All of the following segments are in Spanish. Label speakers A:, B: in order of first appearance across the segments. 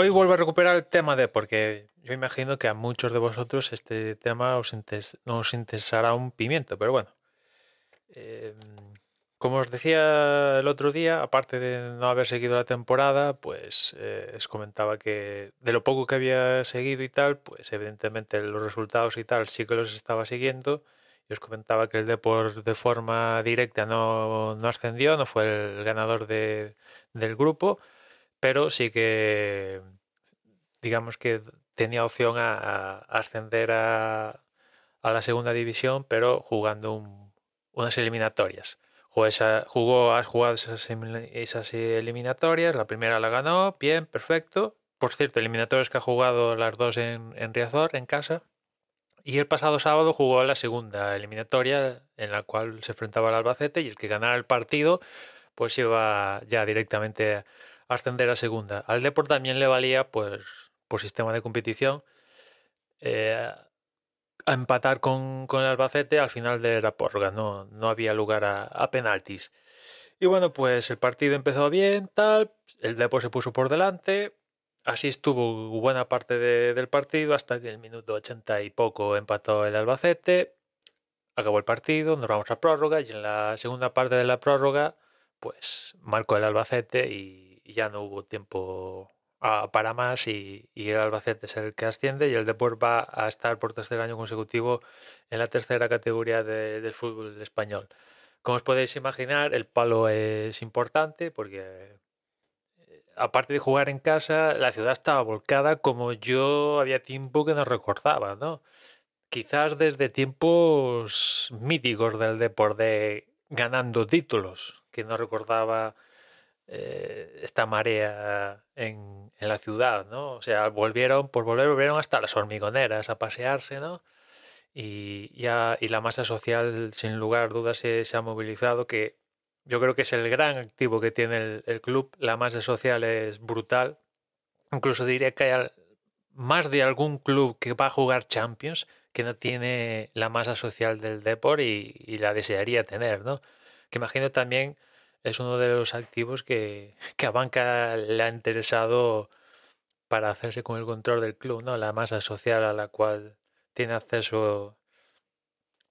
A: Hoy vuelvo a recuperar el tema de, porque yo imagino que a muchos de vosotros este tema os no os interesará un pimiento, pero bueno. Eh, como os decía el otro día, aparte de no haber seguido la temporada, pues eh, os comentaba que de lo poco que había seguido y tal, pues evidentemente los resultados y tal sí que los estaba siguiendo. Y os comentaba que el Deport de forma directa no, no ascendió, no fue el ganador de, del grupo pero sí que, digamos que tenía opción a, ascender a, la segunda división, pero jugando unas eliminatorias. Jugó, jugó has jugado esas, esas, eliminatorias, la primera la ganó, bien, perfecto. Por cierto, eliminatorias que ha jugado las dos en, en Riazor, en casa. Y el pasado sábado jugó la segunda eliminatoria en la cual se enfrentaba al Albacete y el que ganara el partido pues iba ya directamente ascender a segunda. Al Deport también le valía, pues, por sistema de competición, eh, a empatar con, con, el Albacete al final de la prórroga. No, no había lugar a, penaltis. Y bueno, pues el partido empezó bien, tal. El Deport se puso por delante. Así estuvo buena parte del partido hasta que el minuto 80 y poco empató el Albacete. Acabó el partido, nos vamos a prórroga y en la segunda parte de la prórroga, pues marcó el Albacete y ya no hubo tiempo ah, para más y, el Albacete es el que asciende y el Deport va a estar por tercer año consecutivo en la tercera categoría del fútbol español. Como os podéis imaginar, el palo es importante porque eh, aparte de jugar en casa, la ciudad estaba volcada como yo había tiempo que no recordaba, ¿no? Quizás desde tiempos míticos del deporte ganando títulos, que no recordaba eh, esta marea en, en, la ciudad, ¿no? O sea, volvieron, por volver, volvieron hasta las hormigoneras a pasearse, ¿no? Y, ya, y la masa social, sin lugar a dudas, se, ha movilizado, que yo creo que es el gran activo que tiene el, club. La masa social es brutal. Incluso diría que hay más de algún club que va a jugar Champions que no tiene la masa social del Deport y, y la desearía tener, ¿no? Que imagino también es uno de los activos que, a Banca le ha interesado para hacerse con el control del club, ¿no? La masa social a la cual tiene acceso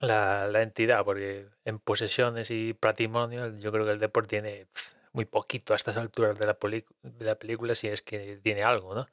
A: la, entidad, porque en posesiones y patrimonio yo creo que el deporte tiene muy poquito a estas alturas de la, de la película, si es que tiene algo, ¿no?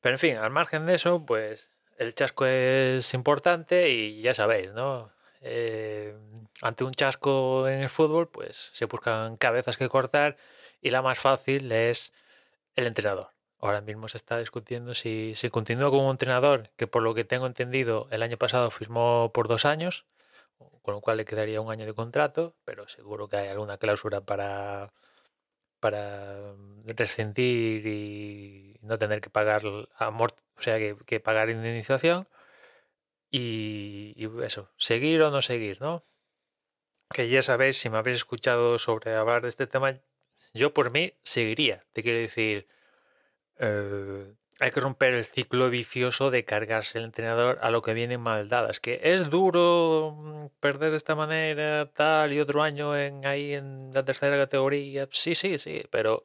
A: Pero en fin, al margen de eso, pues el chasco es importante y ya sabéis, ¿no? Eh, ante un chasco en el fútbol, pues se buscan cabezas que cortar y la más fácil es el entrenador. Ahora mismo se está discutiendo si, se continúa como un entrenador que por lo que tengo entendido el año pasado firmó por dos años, con lo cual le quedaría un año de contrato, pero seguro que hay alguna cláusula para, para rescindir y no tener que pagar amor, o sea, que pagar indemnización. Y, eso, seguir o no seguir, ¿no? Que ya sabéis, si me habéis escuchado sobre hablar de este tema, yo por mí seguiría. Te quiero decir, eh, hay que romper el ciclo vicioso de cargarse el entrenador a lo que viene mal dadas. Que es duro mm, perder de esta manera, tal, y otro año en, ahí en la tercera categoría. Sí, sí, sí, pero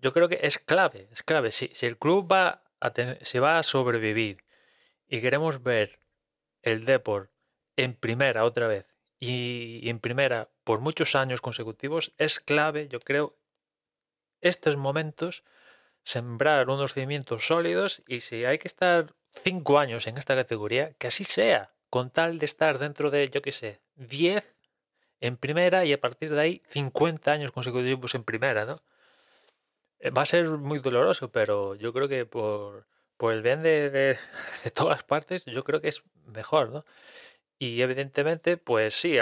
A: yo creo que es clave, es clave. Si, si el club va a, si va a sobrevivir y queremos ver el Deport en primera otra vez y, en primera por muchos años consecutivos, es clave, yo creo, estos momentos, sembrar unos cimientos sólidos y si hay que estar cinco años en esta categoría, que así sea, con tal de estar dentro de, yo qué sé, 10 en primera y a partir de ahí 50 años consecutivos en primera, ¿no? Eh, va a ser muy doloroso, pero yo creo que por, el bien de, de, todas partes, yo creo que es mejor, ¿no? Y evidentemente, pues sí,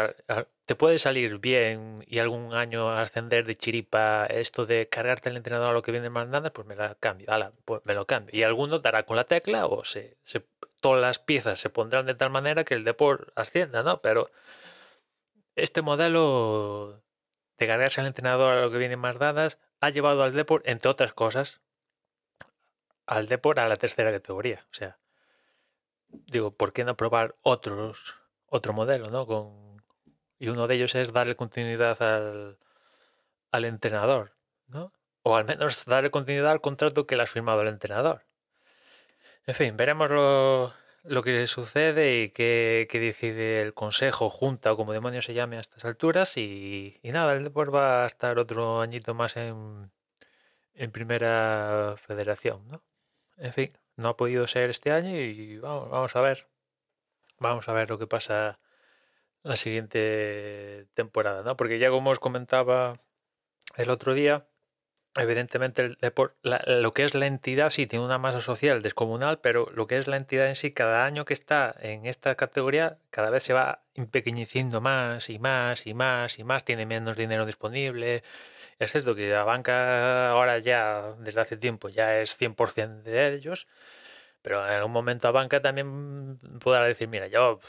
A: te puede salir bien y algún año ascender de chiripa esto de cargarte el entrenador a lo que viene mandando, pues me la cambio, pues me lo cambio. Y alguno dará con la tecla o se, todas las piezas se pondrán de tal manera que el deporte ascienda, ¿no? Pero este modelo de cargarse al entrenador a lo que viene más dadas ha llevado al deporte, entre otras cosas, al deporte a la tercera categoría. O sea, digo, ¿por qué no probar otros otro modelo, ¿no? Con, y uno de ellos es darle continuidad al, al entrenador, ¿no? O al menos darle continuidad al contrato que le has firmado el entrenador. En fin, veremos lo, lo que sucede y qué, qué, decide el consejo, junta o como demonios se llame a estas alturas. Y, y nada, el Depor va a estar otro añito más en, en primera federación, ¿no? En fin, no ha podido ser este año y vamos, vamos a ver. Vamos a ver lo que pasa la siguiente temporada, ¿no? Porque ya como os comentaba el otro día, evidentemente el lo que es la entidad sí tiene una masa social descomunal, pero lo que es la entidad en sí, cada año que está en esta categoría, cada vez se va empequeñeciendo más y más y más y más, tiene menos dinero disponible. Es cierto que la banca ahora ya, desde hace tiempo, ya es 100% de ellos, pero en algún momento a banca también podrá decir, mira, yo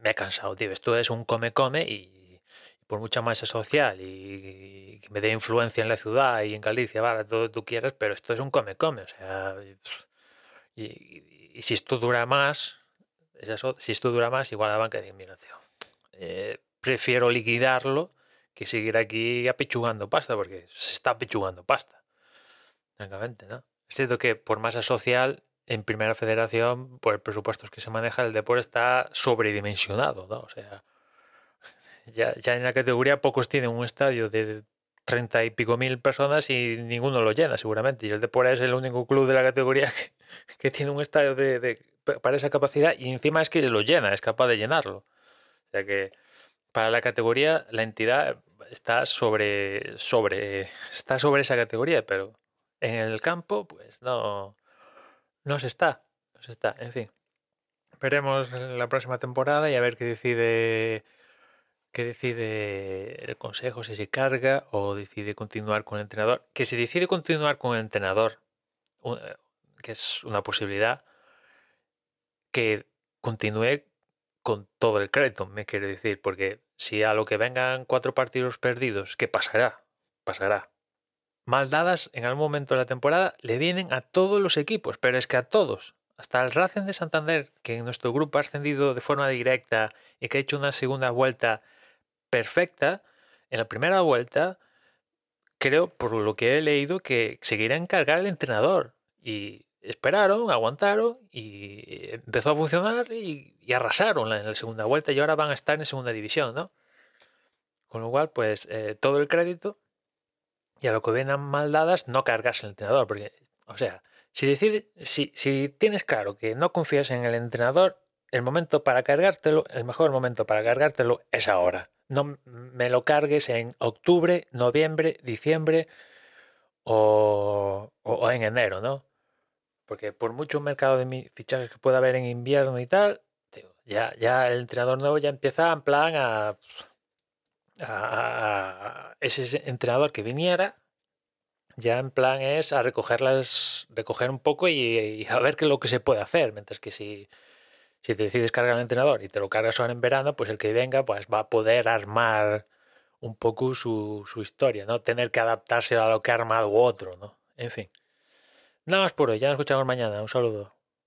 A: me he cansado, tío, esto es un come-come y, por mucha masa social y, que me dé influencia en la ciudad y en Galicia, vale, todo tú quieras, pero esto es un come-come, o sea, y, si esto dura más, si esto dura más, igual la banca dice, mira, tío, eh, prefiero liquidarlo que seguir aquí apechugando pasta, porque se está apechugando pasta, francamente, ¿no? Es cierto que por masa social, en primera federación, por el presupuesto que se maneja, el deporte está sobredimensionado, ¿no? O sea, ya, ya en la categoría pocos tienen un estadio de treinta y pico mil personas y ninguno lo llena, seguramente. Y el deporte es el único club de la categoría que, tiene un estadio de, para esa capacidad y encima es que lo llena, es capaz de llenarlo. O sea que para la categoría la entidad está sobre, sobre, está sobre esa categoría, pero en el campo, pues no, no se está, no se está, en fin. Veremos la próxima temporada y a ver qué decide qué decide el consejo, si se carga o decide continuar con el entrenador. Que si decide continuar con el entrenador, que es una posibilidad, que continúe con todo el crédito, me quiero decir, porque si a lo que vengan cuatro partidos perdidos, ¿qué pasará? Pasará mal dadas en algún momento de la temporada le vienen a todos los equipos, pero es que a todos. Hasta el Racing de Santander, que en nuestro grupo ha ascendido de forma directa y que ha hecho una segunda vuelta perfecta, en la primera vuelta, creo, por lo que he leído, que seguirá encargar el entrenador. Y esperaron, aguantaron y empezó a funcionar y, arrasaron en la segunda vuelta y ahora van a estar en segunda división, ¿no? Con lo cual, pues eh, todo el crédito y a lo que vengan mal dadas, no cargas el entrenador. Porque, o sea, si, decide, si, si tienes claro que no confías en el entrenador, el momento para cargártelo, el mejor momento para cargártelo es ahora. No me lo cargues en octubre, noviembre, diciembre o, o, en enero, ¿no? Porque por mucho mercado de fichajes que pueda haber en invierno y tal, ya, ya el entrenador nuevo ya empieza en plan a a, ese entrenador que viniera, ya en plan es a recogerlas, recoger un poco y, a ver qué es lo que se puede hacer. Mientras que si, si te decides cargar al entrenador y te lo cargas ahora en verano, pues el que venga pues va a poder armar un poco su, su historia, ¿no? Tener que adaptarse a lo que ha armado otro, ¿no? En fin. Nada más por hoy, ya nos escuchamos mañana. Un saludo.